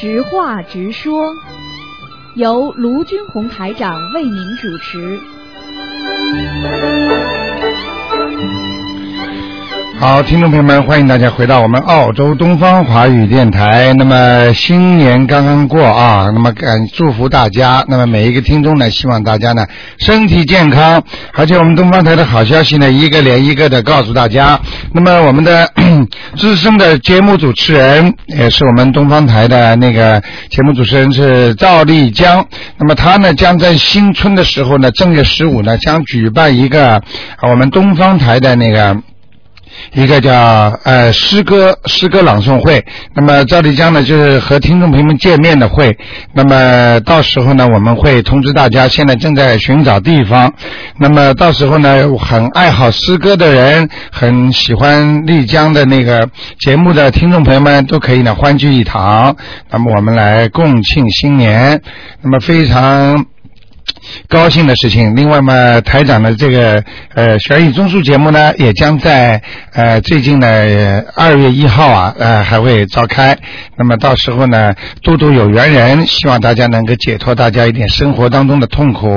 直话直说，由卢军红台长为您主持。好，听众朋友们，欢迎大家回到我们澳洲东方华语电台。那么新年刚刚过啊，那么感祝福大家。那么每一个听众呢，希望大家呢身体健康。而且我们东方台的好消息呢，一个连一个的告诉大家。那么我们的 资深的节目主持人，也是我们东方台的那个节目主持人是赵丽江。那么他呢，将在新春的时候呢，正月十五呢，将举办一个啊我们东方台的那个。一个叫呃诗歌诗歌朗诵会，那么赵丽江呢就是和听众朋友们见面的会，那么到时候呢我们会通知大家，现在正在寻找地方，那么到时候呢很爱好诗歌的人，很喜欢丽江的那个节目的听众朋友们都可以呢欢聚一堂，那么我们来共庆新年，那么非常。高兴的事情。另外嘛，台长的这个呃悬疑综述节目呢，也将在呃最近的二月一号啊呃还会召开。那么到时候呢，多多有缘人，希望大家能够解脱大家一点生活当中的痛苦。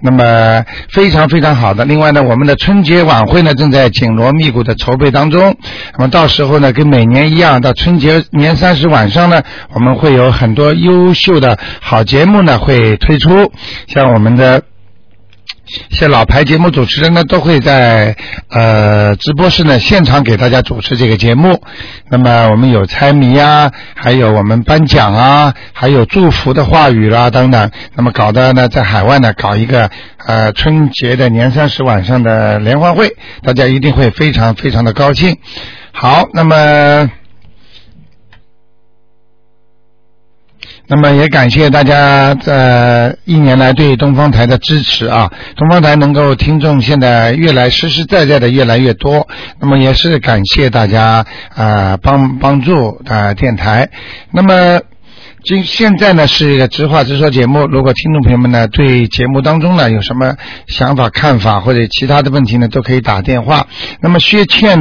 那么非常非常好的。另外呢，我们的春节晚会呢正在紧锣密鼓的筹备当中。那么到时候呢，跟每年一样，到春节年三十晚上呢，我们会有很多优秀的好节目呢会推出。像我们的一些老牌节目主持人呢，都会在呃直播室呢现场给大家主持这个节目。那么我们有猜谜啊，还有我们颁奖啊，还有祝福的话语啦等等。那么搞的呢，在海外呢搞一个呃春节的年三十晚上的联欢会，大家一定会非常非常的高兴。好，那么。那么也感谢大家这一年来对东方台的支持啊！东方台能够听众现在越来实实在在的越来越多，那么也是感谢大家啊帮帮助啊电台。那么今现在呢是一个直话直说节目，如果听众朋友们呢对节目当中呢有什么想法、看法或者其他的问题呢，都可以打电话。那么薛倩，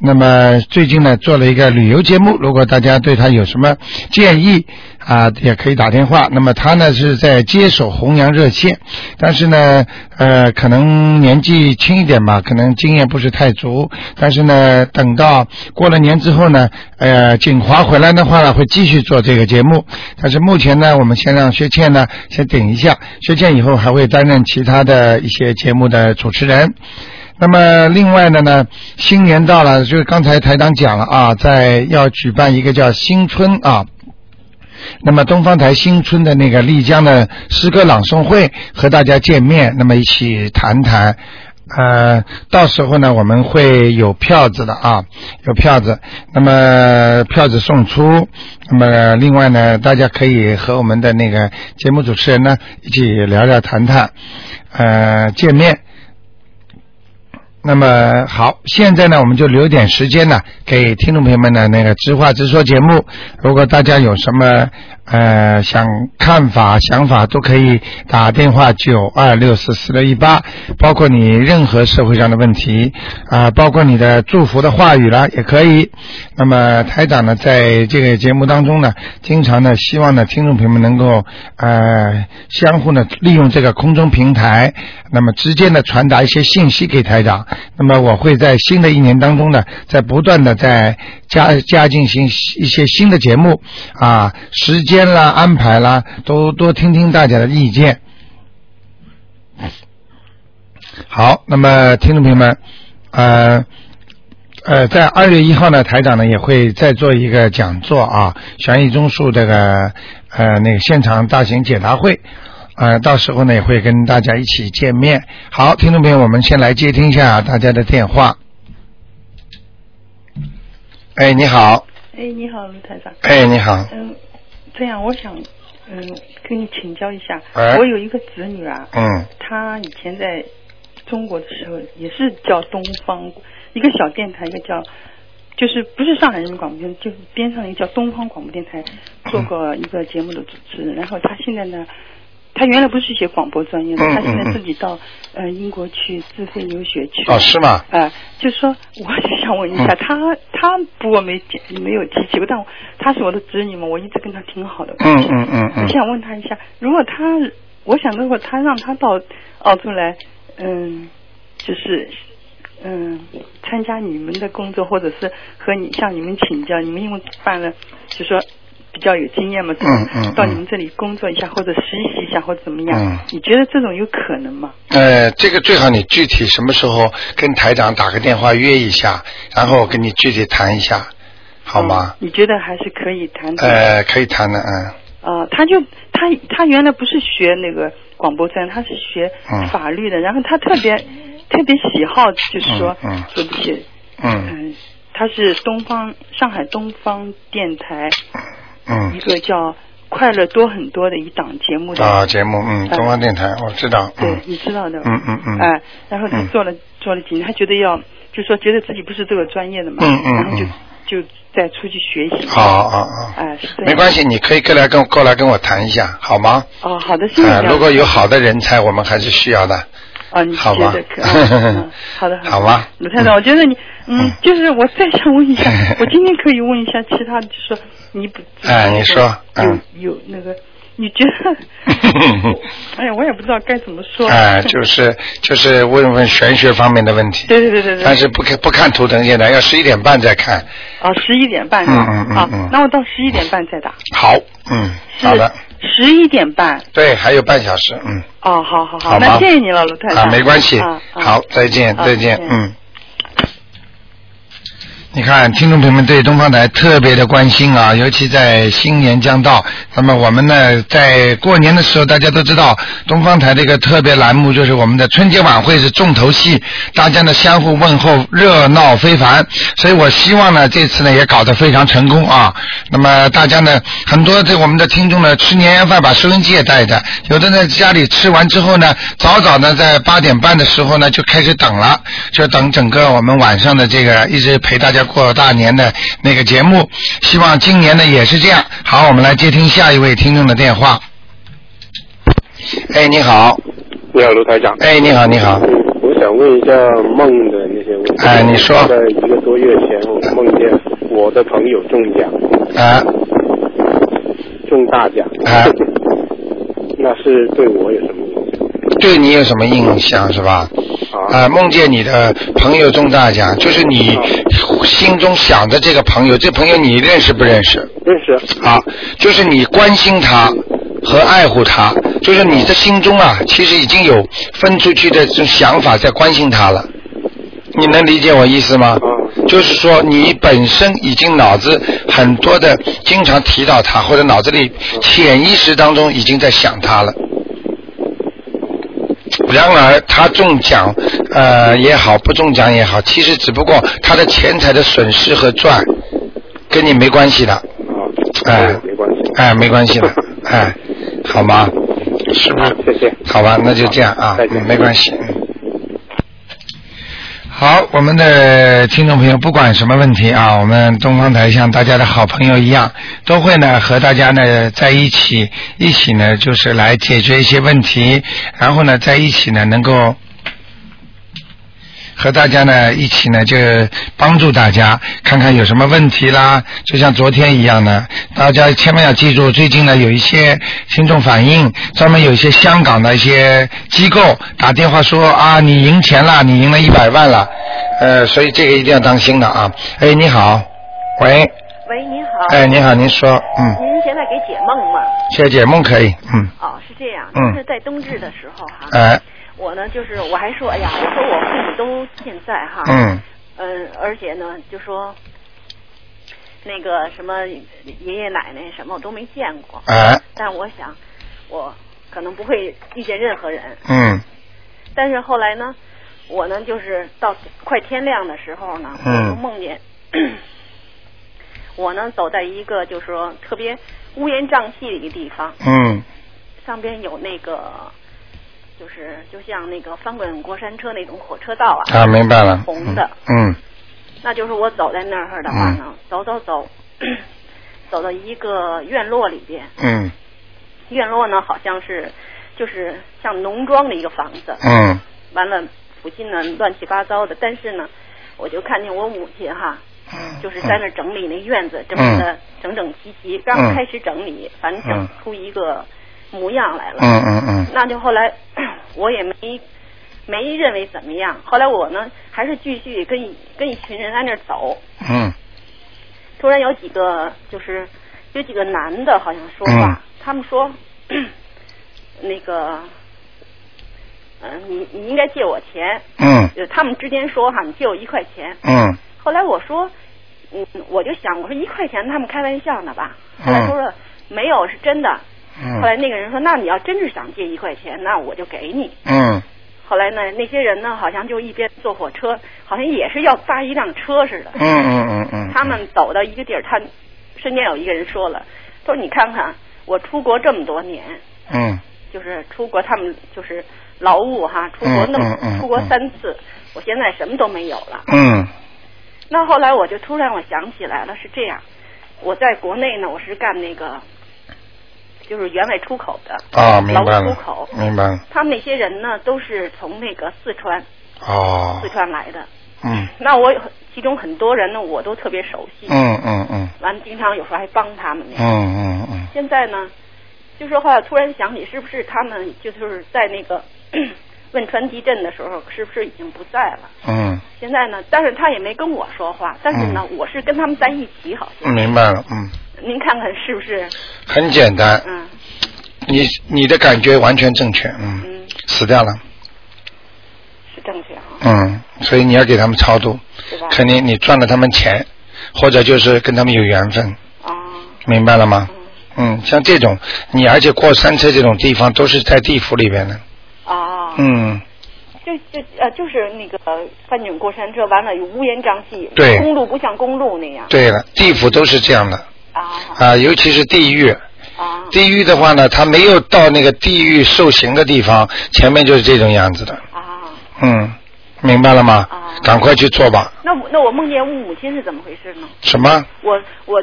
那么最近呢做了一个旅游节目，如果大家对他有什么建议。啊，也可以打电话。那么他呢是在接手弘扬热线，但是呢，呃，可能年纪轻一点吧，可能经验不是太足。但是呢，等到过了年之后呢，呃，锦华回来的话呢，会继续做这个节目。但是目前呢，我们先让薛倩呢先顶一下，薛倩以后还会担任其他的一些节目的主持人。那么另外的呢，新年到了，就是刚才台长讲了啊，在要举办一个叫新春啊。那么东方台新春的那个丽江的诗歌朗诵会和大家见面，那么一起谈谈，呃，到时候呢我们会有票子的啊，有票子，那么票子送出，那么另外呢大家可以和我们的那个节目主持人呢一起聊聊谈谈，呃，见面。那么好，现在呢，我们就留点时间呢，给听众朋友们的那个直话直说节目。如果大家有什么呃想看法、想法，都可以打电话九二六四四六一八，包括你任何社会上的问题啊，包括你的祝福的话语啦，也可以。那么台长呢，在这个节目当中呢，经常呢，希望呢，听众朋友们能够呃相互呢，利用这个空中平台，那么直接呢传达一些信息给台长。那么我会在新的一年当中呢，在不断的在加加进行一些新的节目啊，时间啦、安排啦，都多听听大家的意见。好，那么听众朋友们，呃呃，在二月一号呢，台长呢也会再做一个讲座啊，悬疑综述这个呃那个现场大型解答会。啊，到时候呢也会跟大家一起见面。好，听众朋友，我们先来接听一下大家的电话。哎，你好。哎，你好，卢台长。哎，你好。嗯，这样，我想嗯跟你请教一下，哎我有一个子女啊，嗯她以前在中国的时候也是叫东方一个小电台，一个叫就是不是上海人民广播电台，就是边上一个叫东方广播电台做过一个节目的主持人，然后他现在呢。他原来不是学广播专业的，嗯他现在自己到呃英国去自费留学去。哦，是吗？哎、就说我就想问一下，嗯他他不过没讲没有提起过，但他是我的侄女嘛，我一直跟他挺好的。嗯嗯嗯嗯我想问他一下，如果他，我想如果他让他到澳洲来，嗯，就是嗯参加你们的工作，或者是和你向你们请教，你们因为办了，就说。比较有经验嘛，嗯嗯到你们这里工作一下，或者实习一下，或者怎么样？嗯你觉得这种有可能吗？呃，这个最好你具体什么时候跟台长打个电话约一下，然后我跟你具体谈一下，好吗？嗯你觉得还是可以谈的？呃，可以谈的，嗯。啊，他就他他原来不是学那个广播站，他是学嗯法律的，然后他特别特别喜好，就是说、嗯嗯说这些，嗯嗯，他是东方上海东方电台一嗯个叫《快乐多很多》的一档节目的，啊，节目嗯，呃东方电台我知道，对嗯，你知道的，嗯嗯嗯。哎，然后他嗯。做了、做了几年，他觉得要就说觉得自己不是这个专业的嘛，嗯嗯然后就嗯。就再出去学习，好好好，哎，是没关系，你可以过来跟过来跟我谈一下，好吗？哦，好的，谢谢如果有好的人才，我们还是需要的。哦，你觉得可？嗯好的，好吧鲁 太太，我觉得你，嗯嗯，就是我再想问一下，我今天可以问一下其他，就是说你不，哎你说嗯有那个，你觉得？哎呀，我也不知道该怎么说。哎，就是就是问问玄学方面的问题，对对对对对。但是不看不看图腾，现在要十一点半再看。啊，十一点半。嗯嗯嗯啊嗯，那我到十一点半再打。好，嗯，好的，十一点半。对，还有半小时，嗯，哦，好好好，那谢谢你了，卢太太。啊，没关系好，再见再，见嗯。你看，听众朋友们对东方台特别的关心啊，尤其在新年将到，那么我们呢，在过年的时候，大家都知道，东方台这个特别栏目就是我们的春节晚会是重头戏，大家呢相互问候，热闹非凡。所以我希望呢，这次呢也搞得非常成功啊。那么大家呢，很多这我们的听众呢，吃年夜饭把收音机也带着，有的呢家里吃完之后呢，早早的在八点半的时候呢就开始等了，就等整个我们晚上的这个一直陪大家过大年的那个节目。希望今年呢也是这样。好，我们来接听下一位听众的电话。哎，你好，你好，卢台长。哎，你好，你好，我想问一下梦的那些问题。哎你说在一个多月前，我梦见我的朋友中奖，啊中大奖。啊 那是对我有什么？对你有什么印象是吧？啊啊，梦见你的朋友中大奖，就是你心中想的这个朋友，这朋友你认识不认识？认识。啊，就是你关心他和爱护他，就是你的心中啊，其实已经有分出去的这种想法在关心他了。你能理解我意思吗？啊就是说，你本身已经脑子很多的经常提到他，或者脑子里潜意识当中已经在想他了。然而，他中奖，呃也好，不中奖也好，其实只不过他的钱财的损失和赚，跟你没关系的。啊，哎没关系。哎，没关系的，哎，好吗？是不是？谢谢好吧，那就这样啊，嗯没关系。嗯。好，我们的听众朋友，不管什么问题啊，我们东方台像大家的好朋友一样，都会呢和大家呢在一起，一起呢就是来解决一些问题，然后呢在一起呢能够和大家呢一起呢，就帮助大家看看有什么问题啦。就像昨天一样呢，大家千万要记住，最近呢有一些听众反映，专门有一些香港的一些机构打电话说啊，你赢钱了，你赢了一百万了，呃，所以这个一定要当心的啊。哎，你好，喂，喂，您好。哎，你好，您说，嗯，您现在给解梦吗？谢解梦可以，嗯，哦，是这样，嗯就是在冬至的时候哈，哎，我呢就是我还说，哎呀，我说我父母都健在哈，嗯，嗯，而且呢就说那个什么爷爷奶奶什么我都没见过，哎，但我想我可能不会遇见任何人，嗯，但是后来呢，我呢就是到快天亮的时候呢，我嗯就梦见。我呢，走在一个就是说特别乌烟瘴气的一个地方，嗯，上边有那个，就是就像那个翻滚过山车那种火车道啊，啊，明白了，红的，嗯，那就是我走在那儿的话呢，走走走，走到一个院落里边，嗯，院落呢好像是就是像农庄的一个房子，嗯。完了附近呢乱七八糟的，但是呢，我就看见我母亲哈，嗯，就是在那整理那院子，整理的整整齐齐，刚开始整理，反正整出一个模样来了。嗯嗯嗯。那就后来 我也没没认为怎么样，后来我呢还是继续跟一跟一群人在那儿走，嗯。突然有几个就是有几个男的好像说话，他们说 那个嗯、呃你你应该借我钱，嗯。就他们之间说哈，你借我一块钱。嗯。后来我说，嗯，我就想，我说一块钱他们开玩笑呢吧？后来说说没有，是真的。嗯。后来那个人说，那你要真是想借一块钱，那我就给你。嗯。后来呢，那些人呢，好像就一边坐火车，好像也是要搭一辆车似的。嗯嗯嗯嗯，他们走到一个地儿，他身边有一个人说了，他说你看看我出国这么多年，嗯。就是出国他们就是劳务哈，出国那么、嗯嗯嗯出国三次，我现在什么都没有了。嗯。那后来我就突然我想起来了，是这样，我在国内呢，我是干那个就是原外出口的，啊，明劳白了出口，，明白了，他们那些人呢都是从那个四川哦。四，川来的。嗯。那我其中很多人呢，我都特别熟悉，嗯嗯嗯。完了经常有时候还帮他们那嗯。嗯嗯。现在呢，就说后来突然想起，是不是他们就是在那个 汶川地震的时候，是不是已经不在了？嗯。现在呢，但是他也没跟我说话，但是呢，我是跟他们在一起，好嗯，像。明白了，嗯，您看看是不是？很简单，嗯。你你的感觉完全正确，嗯，嗯，死掉了，是正确哈，嗯，所以你要给他们超度？肯定你赚了他们钱，或者就是跟他们有缘分，哦，明白了吗？嗯。嗯，像这种，你而且过山车这种地方都是在地府里边的，啊，嗯，就就呃，就是那个翻井过山车，完了有乌烟瘴气，对。公路不像公路那样。对了，地府都是这样的啊啊，尤其是地狱，啊地狱的话呢，他没有到那个地狱受刑的地方，前面就是这种样子的，啊！嗯，明白了吗？啊赶快去做吧。那我那我梦见我母亲是怎么回事呢？什么？我我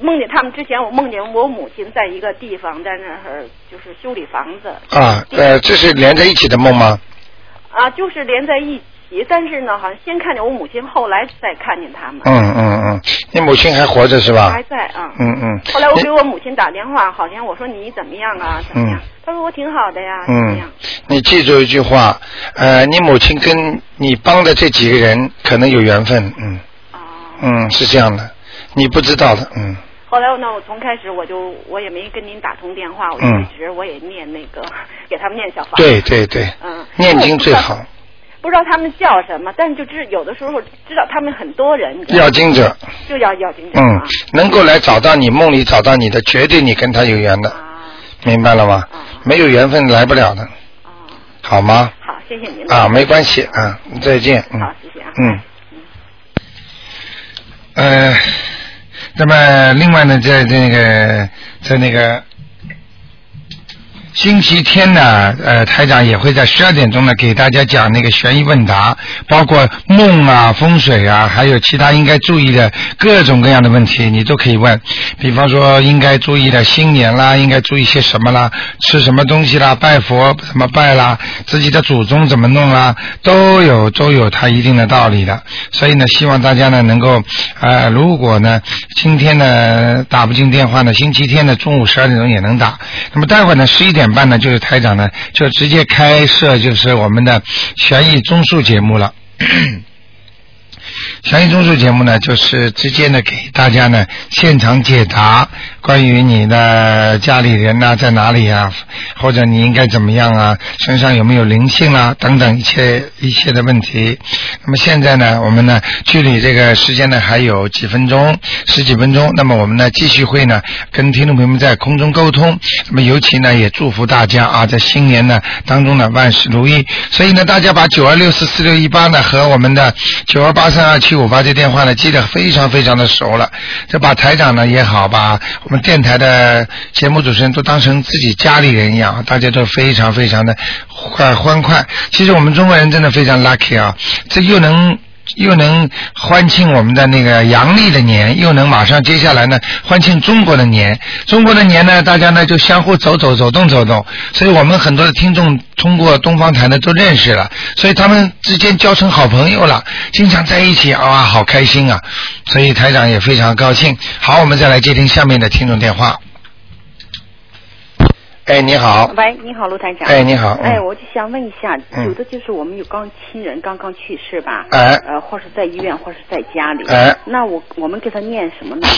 梦见他们之前，我梦见我母亲在一个地方，在那儿就是修理房子啊，呃，这是连在一起的梦吗？啊，就是连在一起。但是呢，好像先看见我母亲，后来再看见他们，嗯嗯嗯，你母亲还活着是吧还？在啊。嗯嗯。后来我给我母亲打电话，好像我说你怎么样啊？怎么样？嗯她说我挺好的呀，怎么嗯样？，你记住一句话，呃，你母亲跟你帮的这几个人可能有缘分，嗯哦。嗯，是这样的，你不知道的，嗯后来呢，我从开始我就我也没跟您打通电话，我就嗯一直我也念那个给他们念小房。对。对对，嗯。念经最好，不知道他们叫什么，但是就知有的时候知道他们很多人，要经者，就要要经者嗯啊。，能够来找到你梦里找到你的，绝对你跟他有缘的，啊明白了吗啊？没有缘分来不了的，啊，好吗？好，谢谢您。啊，没关系啊，再见，嗯。好，谢谢啊。嗯。呃，那么另外呢，在这个在那个星期天呢，呃，台长也会在十二点钟呢给大家讲那个悬疑问答，包括梦啊、风水啊，还有其他应该注意的各种各样的问题，你都可以问。比方说，应该注意的新年啦，应该注意些什么啦，吃什么东西啦，拜佛怎么拜啦，自己的祖宗怎么弄啦，都有都有它一定的道理的。所以呢，希望大家呢能够，呃，如果呢今天呢打不进电话呢，星期天的中午十二点钟也能打。那么待会呢十一点点半呢，就是台长呢就直接开设就是我们的悬疑综述节目了。悬疑综述节目呢，就是直接呢给大家呢现场解答关于你的家里人呐、在哪里啊，或者你应该怎么样啊，身上有没有灵性啊等等一切一切的问题。那么现在呢，我们呢距离这个时间呢还有几分钟，十几分钟。那么我们呢继续会呢跟听众朋友们在空中沟通。那么尤其呢也祝福大家啊，在新年呢当中呢万事如意。所以呢，大家把九二六四四六一八呢和我们的九二八三二七五八这电话呢记得非常非常的熟了。这把台长呢也好，把我们电台的节目主持人都当成自己家里人一样，大家都非常非常的欢欢快。其实我们中国人真的非常 lucky 啊，这又能又能欢庆我们的那个阳历的年，又能马上接下来呢欢庆中国的年。中国的年呢，大家呢就相互走走走动走动，所以我们很多的听众通过东方台呢都认识了，所以他们之间交成好朋友了，经常在一起啊，好开心啊！所以台长也非常高兴。好，我们再来接听下面的听众电话。哎，你好。喂，你好，卢台长。哎，你好。哎，我就想问一下，嗯有的就是我们有刚亲人刚刚去世吧，哎呃，或是在医院，或是在家里，哎那我我们给他念什么呢？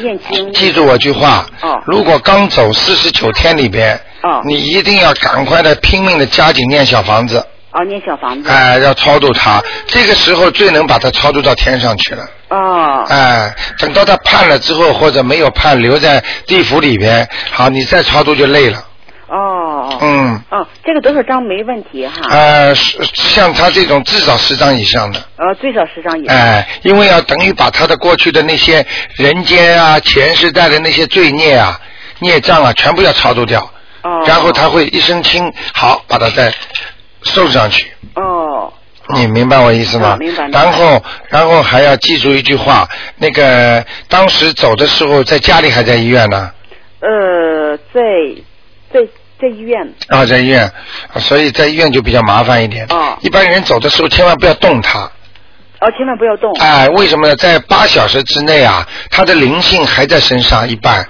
念经。记住我句话，哦如果刚走四十九天里边，哦你一定要赶快的拼命的加紧念小房子，哦，念小房子。哎、要超度他，这个时候最能把他超度到天上去了。哦哎，等到他判了之后，或者没有判，留在地府里边，好，你再超度就累了。哦嗯，哦，这个多少张没问题哈？呃，像他这种至少十张以上的，呃，最少十张以上。哎，因为要等于把他的过去的那些人间啊、前世带的那些罪孽啊、孽障啊，全部要超度掉，哦。然后他会一身轻，好，把他再收上去。哦你明白我意思吗？哦明白然后，然后还要记住一句话，那个当时走的时候，在家里还在医院呢，呃，在在在医院。啊，在医院，啊所以在医院就比较麻烦一点。哦一般人走的时候千万不要动它，哦，千万不要动。哎，为什么呢？在八小时之内啊，他的灵性还在身上一半，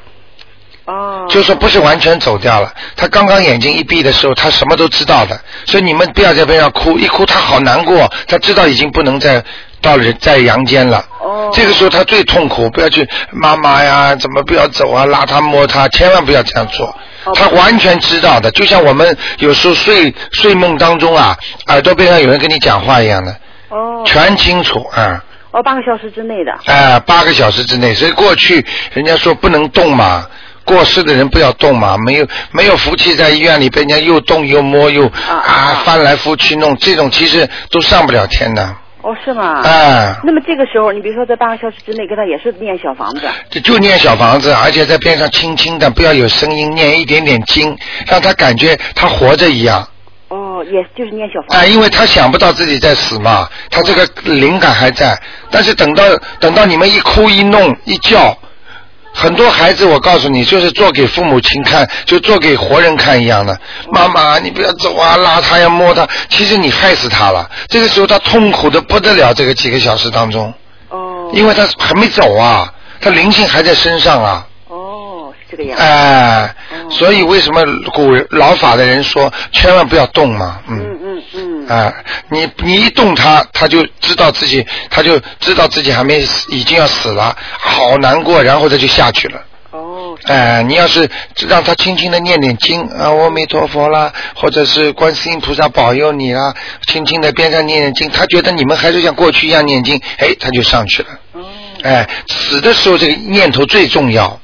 哦。就是说不是完全走掉了。他刚刚眼睛一闭的时候，他什么都知道的，所以你们不要在边上哭，一哭他好难过，他知道已经不能再到人在阳间了。哦。这个时候他最痛苦，不要去妈妈呀，怎么不要走啊，拉他摸他，千万不要这样做。哦他完全知道的，就像我们有时候睡睡梦当中啊，耳朵边上有人跟你讲话一样的，哦。全清楚啊。哦，八个小时之内的。哎、八个小时之内，所以过去人家说不能动嘛，过世的人不要动嘛，没有没有福气在医院里被人家又动又摸又啊啊翻来覆去弄，这种其实都上不了天的，哦，是吗？哎、那么这个时候，你比如说在半个小时之内，给他也是念小房子。就就念小房子，而且在边上轻轻的，不要有声音，念一点点经，让他感觉他活着一样。哦，也就是念小房啊，子。因为他想不到自己在死嘛，他这个灵感还在。但是等到等到你们一哭一弄一叫，很多孩子我告诉你，就是做给父母亲看，就做给活人看一样的。妈妈，你不要走啊，拉他呀，摸他，其实你害死他了。这个时候他痛苦的不得了，这个几个小时当中，哦。因为他还没走啊，他灵性还在身上啊。哦，是这个样子。哎、哦所以为什么古人老法的人说千万不要动嘛？嗯嗯嗯。啊，你你一动他，他就知道自己，他就知道自己还没死，已经要死了，好难过，然后他就下去了。哦。哎、你要是让他轻轻的念念经啊，阿弥陀佛啦，或者是观世音菩萨保佑你啦，轻轻的边上念念经，他觉得你们还是像过去一样念经，哎，他就上去了。哦。哎，死的时候这个念头最重要。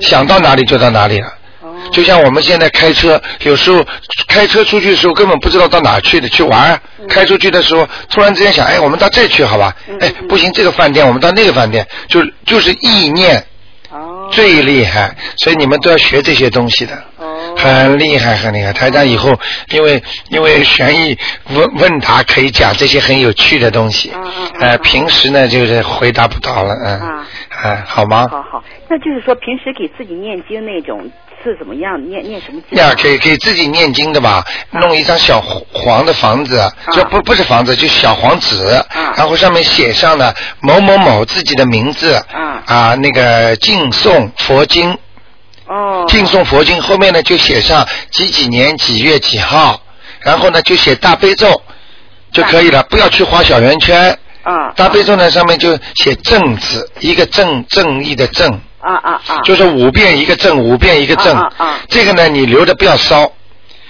想到哪里就到哪里了。哦。就像我们现在开车，有时候开车出去的时候根本不知道到哪去的，去玩儿。开出去的时候，突然之间想，哎，我们到这去好吧？嗯哎，不行，这个饭店我们到那个饭店，就就是意念哦。最厉害，所以你们都要学这些东西的。哦。很厉害，很厉害。台长以后因为因为悬疑问问答可以讲这些很有趣的东西，嗯嗯嗯呃，嗯平时呢就是回答不到了，嗯，啊哎，好吗？好好，那就是说平时给自己念经那种是怎么样？念念什么经？呀，给给自己念经的吧，弄一张小黄的房子，就不不是房子，就小黄纸，然后上面写上了某某某自己的名字，啊，那个敬诵佛经，哦，敬诵佛经后面呢就写上几几年几月几号，然后呢就写大悲咒就可以了，不要去画小圆圈。啊。大悲咒呢上面就写正字，一个正正义的正。啊啊啊。就是五遍一个正，五遍一个正。啊啊啊这个呢，你留着不要烧。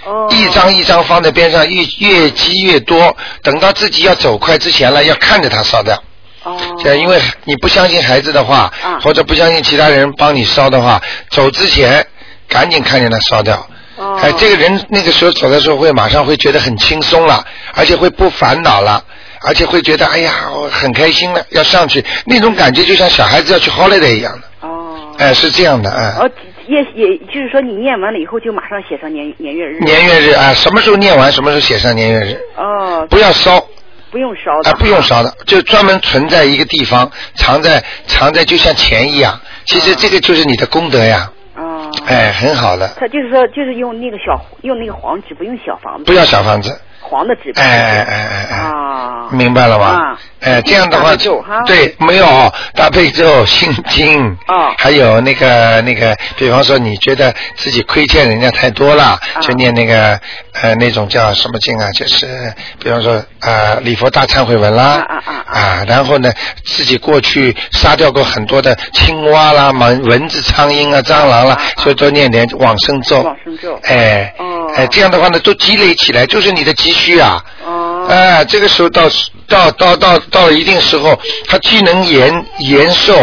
哦。一张一张放在边上，越越积越多，等到自己要走快之前了，要看着它烧掉。哦。这因为你不相信孩子的话，啊或者不相信其他人帮你烧的话，走之前赶紧看见他烧掉。哦。哎，这个人那个时候走的时候会马上会觉得很轻松了，而且会不烦恼了。而且会觉得哎呀，我很开心了，要上去，那种感觉就像小孩子要去 holiday 一样的。哦。哎，是这样的，哎。哦，也也就是说，你念完了以后就马上写上年年月日。年月日啊，什么时候念完，什么时候写上年月日，哦。不要烧。不用烧的。啊，不用烧的，就专门存在一个地方，藏在藏在就像钱一样。其实这个就是你的功德呀，哦。哎，很好的，他就是说，就是用那个小用那个黄纸，不用小房子。不要小房子。黄的纸。哎哎哎哎哎。啊。明白了吗？啊。哎，这样的话大悲咒哈，对，没有大悲咒、心经，哦还有那个那个，比方说你觉得自己亏欠人家太多了，啊就念那个呃那种叫什么经啊，就是比方说啊礼佛大忏悔文啦，啊啊啊啊，然后呢自己过去杀掉过很多的青蛙啦、蚊蚊子、苍蝇啊、蟑螂啦，啊啊所以多念点往生咒，往生咒。哎，哦哎，这样的话呢，都积累起来，就是你的积蓄啊。哦。哎，这个时候到到到到到了一定时候，它既能延延寿，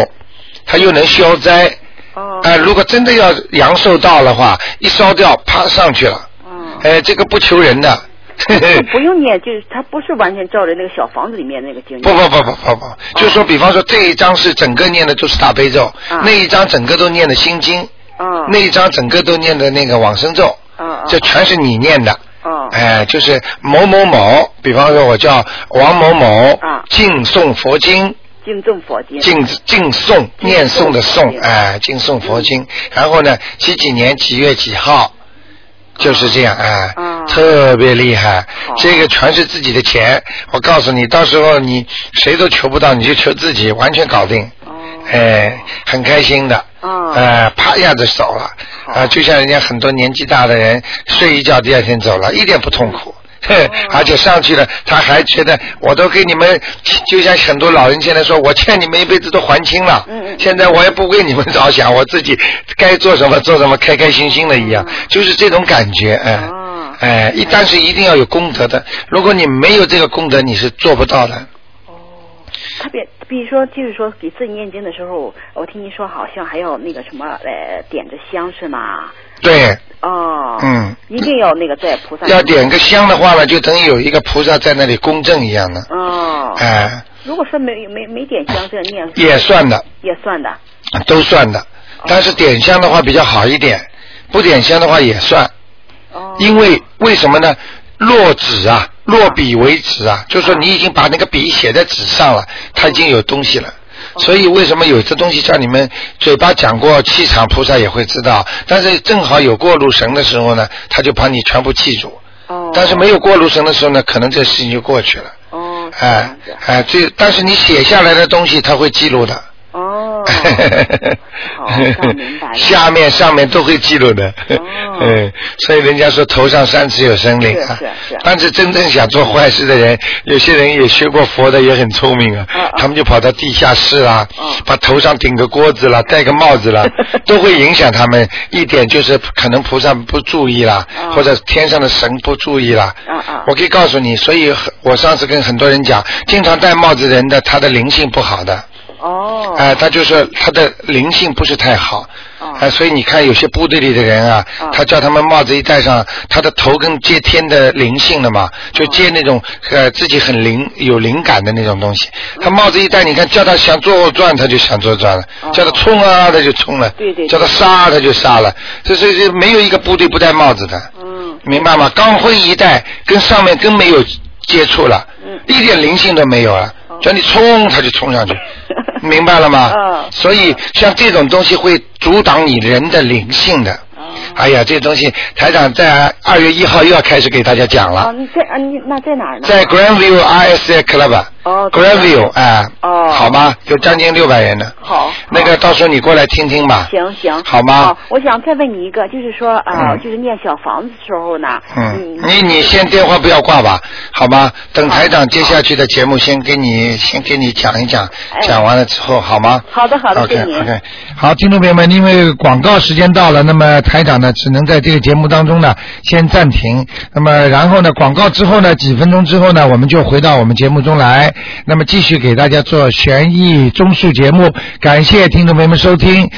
它又能消灾。哦。哎，如果真的要阳寿到的话，一烧掉，啪上去了。嗯。哎，这个不求人的。不用念，就是它不是完全照着那个小房子里面那个经。不不不不不不，就说比方说这一章是整个念的都是大悲咒，啊那一章整个都念的心经，哦。那一章整个都念的那个往生咒。这全是你念的。哦。哎，就是某某某，比方说我叫王某某，啊敬诵佛经，敬诵佛经。敬敬诵念诵的诵，哎，敬诵佛经。然后呢，几几年几月几号，就是这样，哎，啊特别厉害好。这个全是自己的钱，我告诉你，到时候你谁都求不到，你就求自己，完全搞定。哦。哎，很开心的。哦呃，啪一下子走了。好啊，就像人家很多年纪大的人睡一觉，第二天走了，一点不痛苦。而且上去了，他还觉得我都给你们，就像很多老人现在说，我欠你们一辈子都还清了。现在我也不为你们着想，我自己该做什么做什么，开开心心的一样，就是这种感觉，哎、哦哎，一但是一定要有功德的，如果你没有这个功德，你是做不到的。哦，特别比如说，就是说给自己念经的时候，我听您说好像还要那个什么，呃，点着香是吗？对，哦。嗯。一定要那个在菩萨。要点个香的话呢，就等于有一个菩萨在那里公证一样的，哦。哎、如果说没没没点香，这样念也算的，也算的。都算的。但是点香的话比较好一点，不点香的话也算。哦。因为为什么呢？落纸啊，落笔为止啊，就是说你已经把那个笔写在纸上了，它已经有东西了。所以为什么有这东西叫你们嘴巴讲过气场，菩萨也会知道。但是正好有过路神的时候呢，他就把你全部记住。哦。但是没有过路神的时候呢，可能这事情就过去了。哦。哎。哎，这但是你写下来的东西，他会记录的。哦。好，明白了。下面上面都会记录的。哦 嗯，所以人家说头上三尺有神灵啊。是是是但是真正想做坏事的人，有些人也学过佛的，也很聪明啊。他们就跑到地下室啦，嗯把头上顶个锅子啦，戴个帽子啦，都会影响他们。一点就是可能菩萨不注意啦，嗯或者天上的神不注意啦。嗯嗯我可以告诉你，所以我上次跟很多人讲，经常戴帽子人的，他的灵性不好的。哦。哎、他就是他的灵性不是太好，哦哎、所以你看有些部队里的人啊，哦他叫他们帽子一戴上，他的头跟接天的灵性的嘛，就接那种呃自己很灵有灵感的那种东西。他帽子一戴，你看叫他想左转，他就想左转了；哦叫他冲啊，他就冲了；对对对叫他杀，他就杀了。这是这没有一个部队不戴帽子的，嗯。明白吗？钢盔一戴，跟上面更没有接触了，嗯一点灵性都没有了。哦叫你冲，他就冲上去，明白了吗？嗯所以像这种东西会阻挡你人的灵性的。哦哎呀，这东西台长在二月一号又要开始给大家讲了，哦，你在啊，你那在哪儿呢？在 Grandview RSA Club。哦 Grandview 哎。哦好吗？就将近六百人呢。好。那个到时候你过来听听吧。行行，好吗好，我想再问你一个，就是说啊、嗯就是念小房子时候呢，嗯，你你先电话不要挂吧，好吗？等台长接下去的节目，先给你先给你讲一讲，哎讲完了之后，好吗？好的好的 OK OK，好，听众朋友们，因为广告时间到了，那么台长呢只能在这个节目当中呢先暂停，那么然后呢广告之后呢几分钟之后呢我们就回到我们节目中来，那么继续给大家做悬疑综述节目，感谢听众朋友们收听。